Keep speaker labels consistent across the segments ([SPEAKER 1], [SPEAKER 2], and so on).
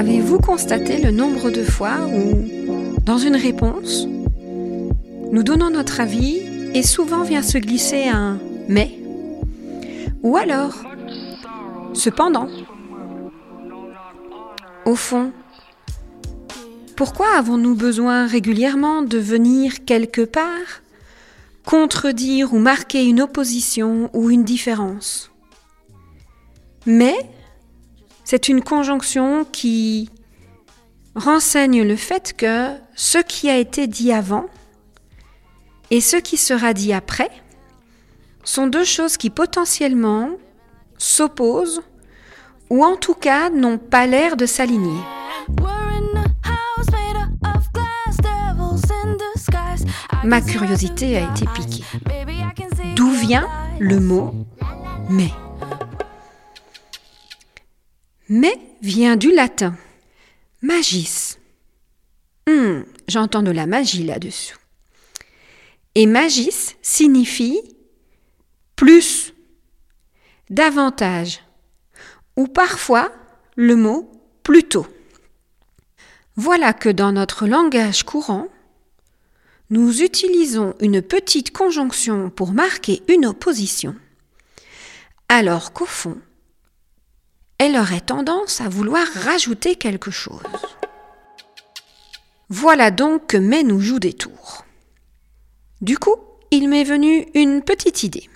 [SPEAKER 1] Avez-vous constaté le nombre de fois où, dans une réponse, nous donnons notre avis et souvent vient se glisser un mais ou alors cependant Au fond, pourquoi avons-nous besoin régulièrement de venir quelque part contredire ou marquer une opposition ou une différence? Mais c'est une conjonction qui renseigne le fait que ce qui a été dit avant et ce qui sera dit après sont deux choses qui potentiellement s'opposent ou en tout cas n'ont pas l'air de s'aligner. Ma curiosité a été piquée. D'où vient le mot mais Mais vient du latin magis. Hmm, j'entends de la magie là-dessous. Et magis signifie plus, davantage, ou parfois le mot plutôt. Voilà que dans notre langage courant, nous utilisons une petite conjonction pour marquer une opposition, alors qu'au fond, elle aurait tendance à vouloir rajouter quelque chose. Voilà donc que mais nous joue des tours. Du coup, il m'est venu une petite idée.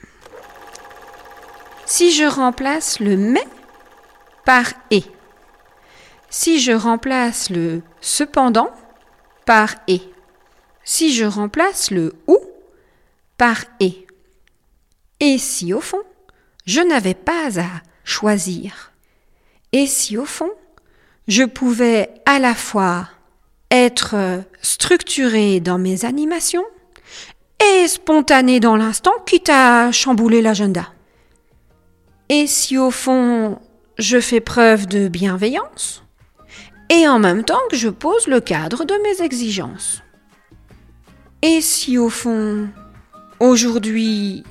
[SPEAKER 1] Si je remplace le mais par et, si je remplace le cependant par et, si je remplace le ou par et, et si au fond je n'avais pas à choisir, et si au fond je pouvais à la fois être structuré dans mes animations et spontané dans l'instant, quitte à chambouler l'agenda. Et si au fond je fais preuve de bienveillance et en même temps que je pose le cadre de mes exigences. Et si au fond aujourd'hui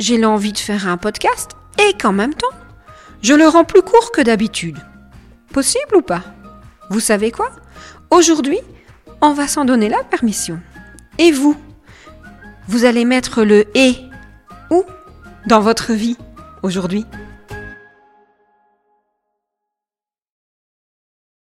[SPEAKER 1] j'ai l'envie de faire un podcast et qu'en même temps je le rends plus court que d'habitude. Possible ou pas? Vous savez quoi? Aujourd'hui, on va s'en donner la permission. Et vous? Vous allez mettre le et où dans votre vie aujourd'hui?